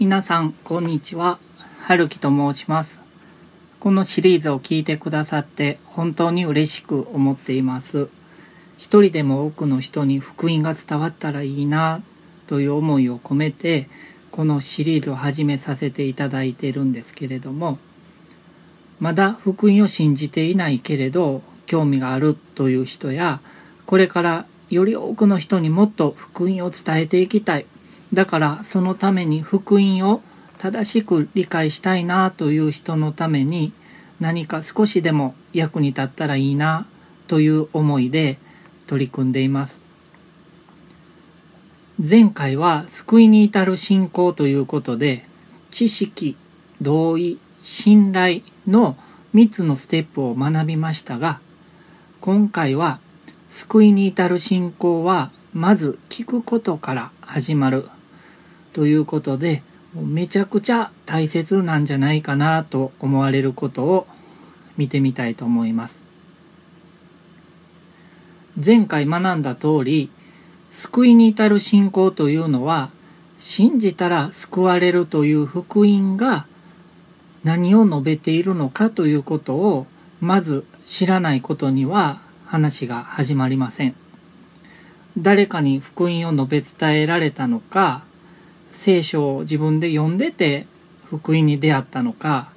皆さんこんにちは。春樹と申します。このシリーズを聞いてくださって本当に嬉しく思っています。一人でも多くの人に福音が伝わったらいいなという思いを込めてこのシリーズを始めさせていただいているんですけれどもまだ福音を信じていないけれど興味があるという人やこれからより多くの人にもっと福音を伝えていきたいだからそのために福音を正しく理解したいなという人のために何か少しでも役に立ったらいいなという思いで取り組んでいます。前回は救いに至る信仰ということで知識同意信頼の3つのステップを学びましたが今回は救いに至る信仰はまず聞くことから始まる。ということでめちゃくちゃ大切なんじゃないかなと思われることを見てみたいと思います。前回学んだ通り救いに至る信仰というのは信じたら救われるという福音が何を述べているのかということをまず知らないことには話が始まりません。誰かに福音を述べ伝えられたのか聖書を自分で読んでて福音に出会ったのか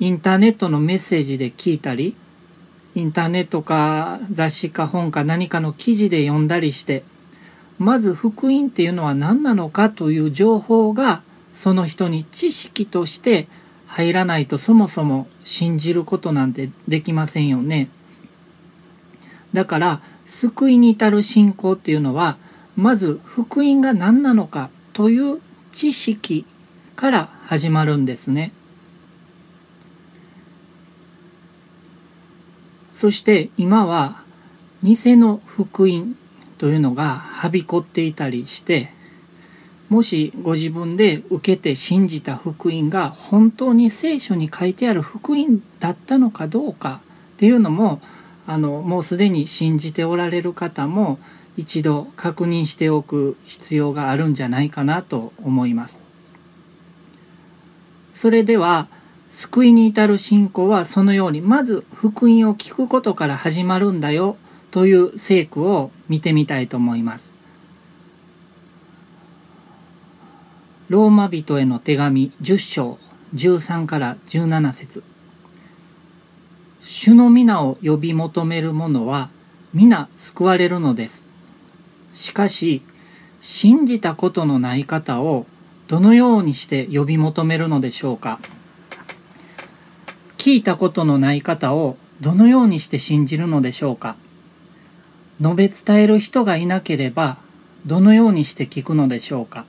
インターネットのメッセージで聞いたりインターネットか雑誌か本か何かの記事で読んだりしてまず福音っていうのは何なのかという情報がその人に知識として入らないとそもそも信じることなんてできませんよね。だから救いに至る信仰っていうのはまず福音が何なのかという知識から始まるんですね。そして今は偽の福音というのがはびこっていたりしてもしご自分で受けて信じた福音が本当に聖書に書いてある福音だったのかどうかっていうのもあのもうすでに信じておられる方も一度確認しておく必要があるんじゃないかなと思います。それでは救いに至る信仰はそのようにまず福音を聞くことから始まるんだよという聖句を見てみたいと思います。ローマ人への手紙10章13から17節主の皆を呼び求める者は皆救われるのです。しかし、信じたことのない方をどのようにして呼び求めるのでしょうか？聞いたことのない方をどのようにして信じるのでしょうか？述べ伝える人がいなければどのようにして聞くのでしょうか？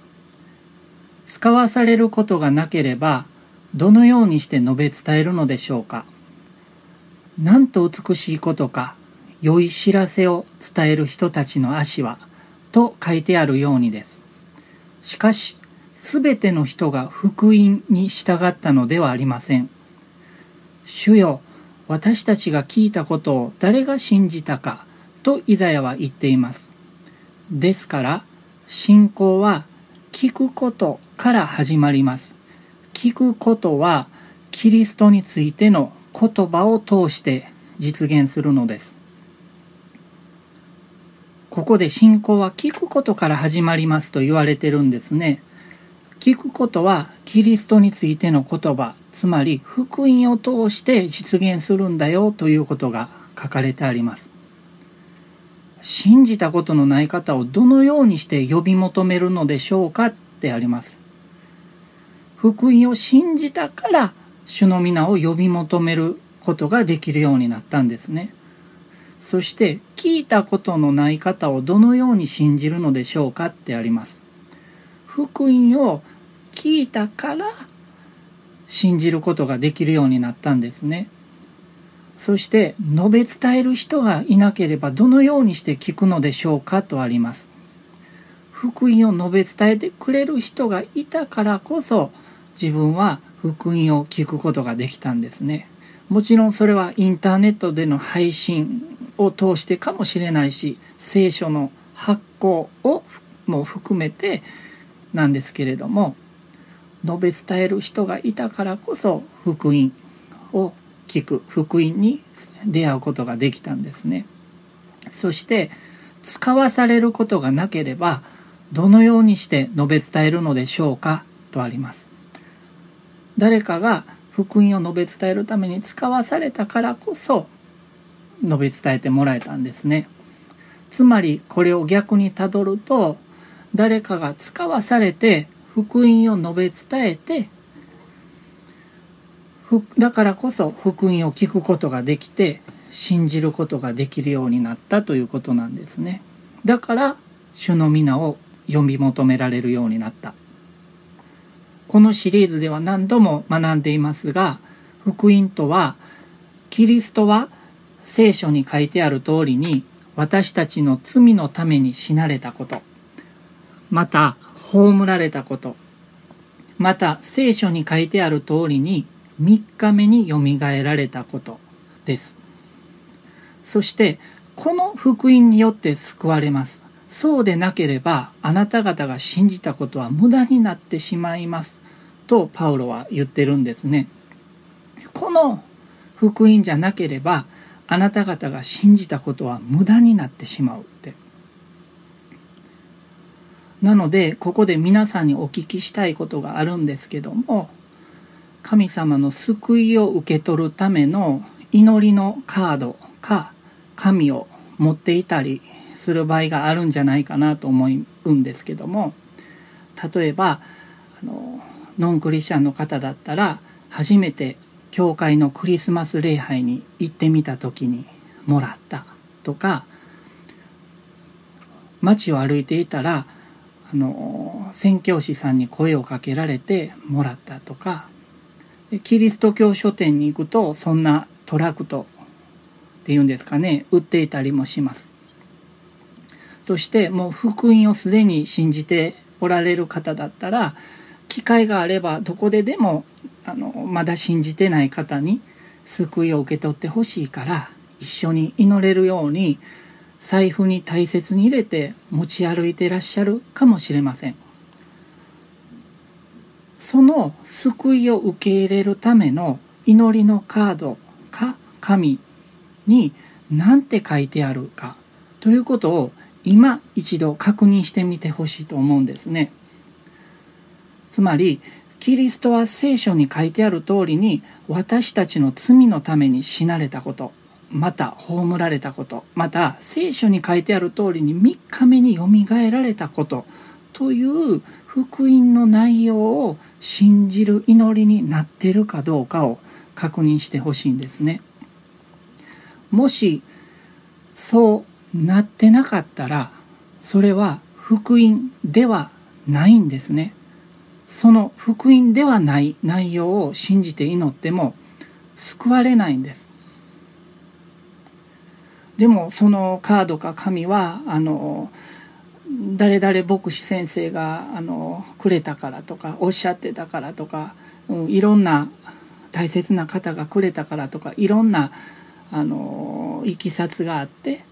使わされることがなければどのようにして述べ伝えるのでしょうか？なんと美しいことか良い知らせを伝える人たちの足はと書いてあるようにです。しかし、すべての人が福音に従ったのではありません。主よ、私たちが聞いたことを誰が信じたかとイザヤは言っています。ですから、信仰は聞くことから始まります。聞くことはキリストについての言葉を通して実現するのです。ここで信仰は聞くことから始まりますと言われてるんですね。聞くことはキリストについての言葉、つまり福音を通して実現するんだよということが書かれてあります。信じたことのない方をどのようにして呼び求めるのでしょうかってあります。福音を信じたから主の皆を呼び求めることができるようになったんですね。そして聞いたことのない方をどのように信じるのでしょうかってあります。福音を聞いたから信じることができるようになったんですね。そして述べ伝える人がいなければどのようにして聞くのでしょうかとあります。福音を述べ伝えてくれる人がいたからこそ自分は福音を聞くことができたんですね。もちろんそれはインターネットでの配信を通してかもしれないし聖書の発行をも含めてなんですけれども述べ伝える人がいたからこそ福音を聞く福音に出会うことができたんですね。そして使わされることがなければどのようにして述べ伝えるのでしょうかとあります。誰かが福音を述べ伝えるために使わされたからこそ述べ伝えてもらえたんですね。つまりこれを逆にたどると誰かが使わされて福音を述べ伝えてだからこそ福音を聞くことができて信じることができるようになったということなんですね。だから主の皆を読み求められるようになった。このシリーズでは何度も学んでいますが福音とはキリストは聖書に書いてある通りに私たちの罪のために死なれたこと。また葬られたこと。また聖書に書いてある通りに3日目によみがえられたことです。そしてこの福音によって救われます。そうでなければあなた方が信じたことは無駄になってしまいます。とパウロは言ってるんですね。この福音じゃなければあなた方が信じたことは無駄になってしまうって。なのでここで皆さんにお聞きしたいことがあるんですけども神様の救いを受け取るための祈りのカードか紙を持っていたりする場合があるんじゃないかなと思うんですけども例えばあのノンクリスチャンの方だったら初めて教会のクリスマス礼拝に行ってみた時にもらったとか街を歩いていたらあの宣教師さんに声をかけられてもらったとかキリスト教書店に行くとそんなトラクトっていうんですかね売っていたりもします。そしてもう福音をすでに信じておられる方だったら機会があればどこででもあのまだ信じてない方に救いを受け取ってほしいから一緒に祈れるように財布に大切に入れて持ち歩いてらっしゃるかもしれません。その救いを受け入れるための祈りのカードか紙に何て書いてあるかということを今一度確認してみてほしいと思うんですね。つまりキリストは聖書に書いてある通りに私たちの罪のために死なれたことまた葬られたことまた聖書に書いてある通りに3日目によみがえられたことという福音の内容を信じる祈りになってるかどうかを確認してほしいんですね。もしそうなってなかったらそれは福音ではないんですね。その福音ではない内容を信じて祈っても救われないんです。でもそのカードか紙はあの誰々牧師先生があのくれたからとかおっしゃってたからとか、うん、いろんな大切な方がくれたからとかいろんなあのいきさつがあって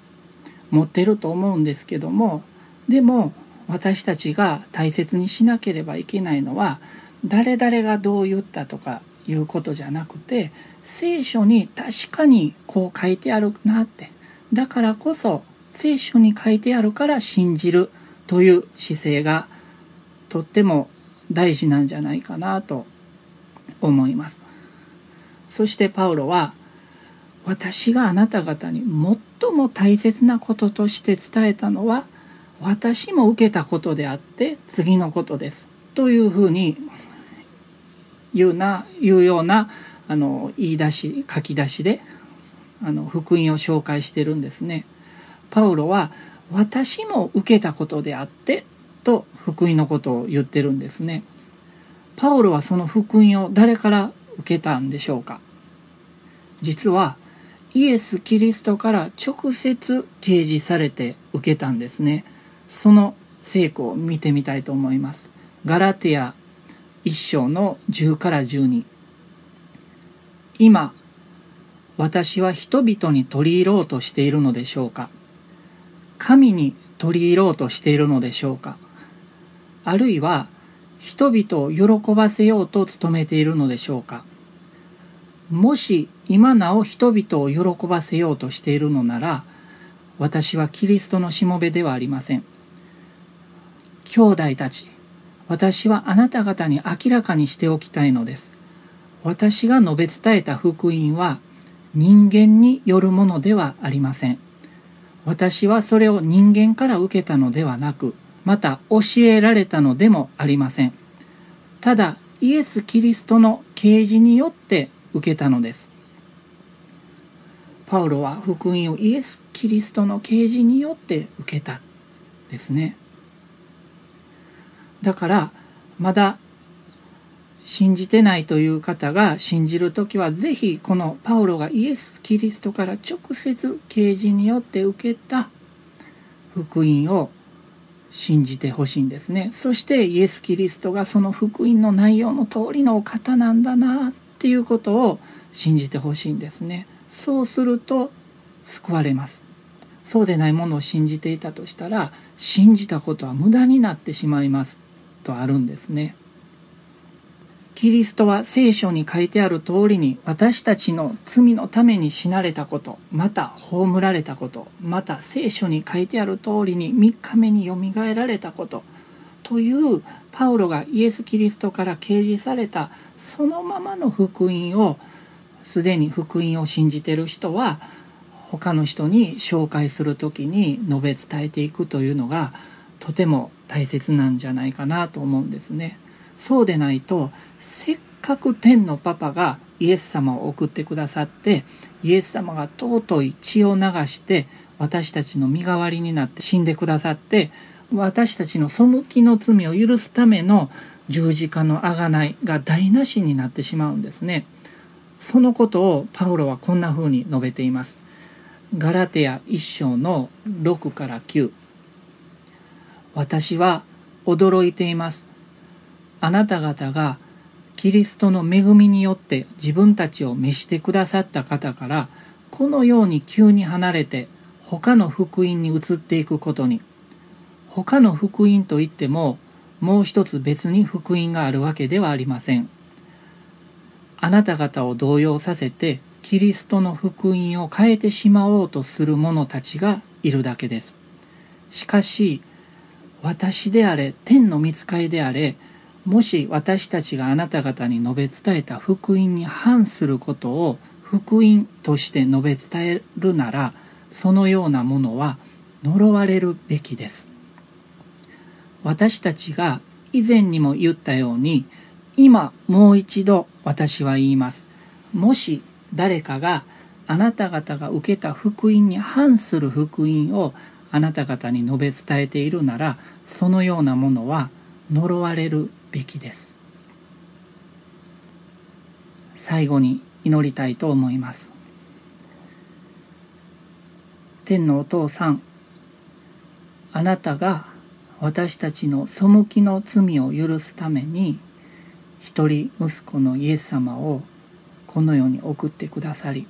持ってると思うんですけどもでも私たちが大切にしなければいけないのは誰々がどう言ったとかいうことじゃなくて聖書に確かにこう書いてあるなって。だからこそ聖書に書いてあるから信じるという姿勢がとっても大事なんじゃないかなと思います。そしてパウロは私があなた方に最も大切なこととして伝えたのは私も受けたことであって次のことですというふうに言うな言うようなあの言い出し書き出しであの福音を紹介してるんですね。パウロは私も受けたことであってと福音のことを言ってるんですね。パウロはその福音を誰から受けたんでしょうか実はイエス・キリストから直接掲示されて受けたんですね。その成功を見てみたいと思います。ガラテヤ一章の10から12今私は人々に取り入ろうとしているのでしょうか。神に取り入ろうとしているのでしょうか。あるいは人々を喜ばせようと努めているのでしょうか。もし今なお人々を喜ばせようとしているのなら私はキリストのしもべではありません。兄弟たち私はあなた方に明らかにしておきたいのです。私が述べ伝えた福音は人間によるものではありません。私はそれを人間から受けたのではなくまた教えられたのでもありません。ただイエス・キリストの啓示によって受けたのです。パウロは福音をイエス・キリストの啓示によって受けたですね。だからまだ信じてないという方が信じる時は是非このパウロがイエス・キリストから直接啓示によって受けた福音を信じてほしいんですね。そしてイエス・キリストがその福音の内容の通りのお方なんだなっていうことを信じてほしいんですね。そうすると救われます。そうでないものを信じていたとしたら信じたことは無駄になってしまいます。とあるんですね。キリストは聖書に書いてある通りに私たちの罪のために死なれたことまた葬られたことまた聖書に書いてある通りに3日目によみがえられたことというパウロがイエス・キリストから掲示されたそのままの福音をすでに福音を信じてる人は他の人に紹介する時に述べ伝えていくというのがとても大切なんじゃないかなと思うんですね。そうでないとせっかく天のパパがイエス様を送ってくださってイエス様が尊い血を流して私たちの身代わりになって死んでくださって私たちの背きの罪を許すための十字架の贖いが台無しになってしまうんですね。そのことをパウロはこんな風に述べています。ガラテヤ一章の6から9私は驚いています。あなた方がキリストの恵みによって自分たちを召してくださった方からこのように急に離れて他の福音に移っていくことに。他の福音といってももう一つ別に福音があるわけではありません。あなた方を動揺させてキリストの福音を変えてしまおうとする者たちがいるだけです。しかし私であれ天の見つかりであれもし私たちがあなた方に述べ伝えた福音に反することを福音として述べ伝えるならそのようなものは呪われるべきです。私たちが以前にも言ったように今もう一度私は言います。もし誰かがあなた方が受けた福音に反する福音をあなた方に述べ伝えているならそのようなものは呪われるべきです。最後に祈りたいと思います。天のお父さんあなたが私たちの背きの罪を許すために一人息子のイエス様をこの世に送ってくださり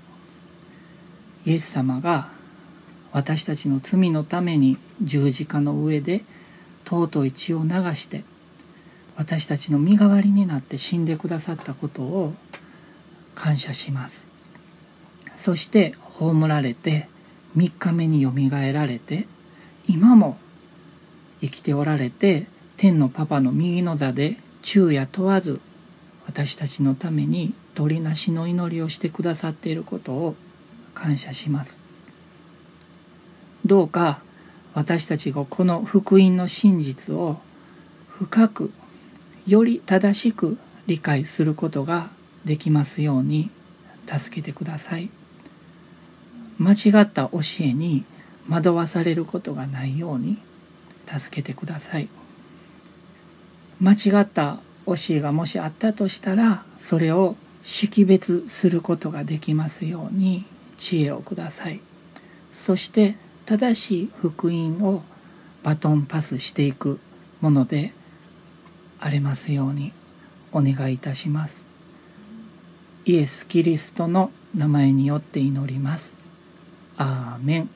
イエス様が私たちの罪のために十字架の上で尊い血を流して私たちの身代わりになって死んでくださったことを感謝します。そして葬られて3日目によみがえられて今も生きておられて天のパパの右の座で昼夜問わず私たちのために鳥なしの祈りをしてくださっていることを感謝します。どうか私たちがこの福音の真実を深くより正しく理解することができますように助けてください。間違った教えに惑わされることがないように助けてください。間違った教えがもしあったとしたらそれを識別することができますように知恵をください。そして正しい福音をバトンパスしていくものでありますようにお願いいたします。イエス・キリストの名前によって祈ります。アーメン。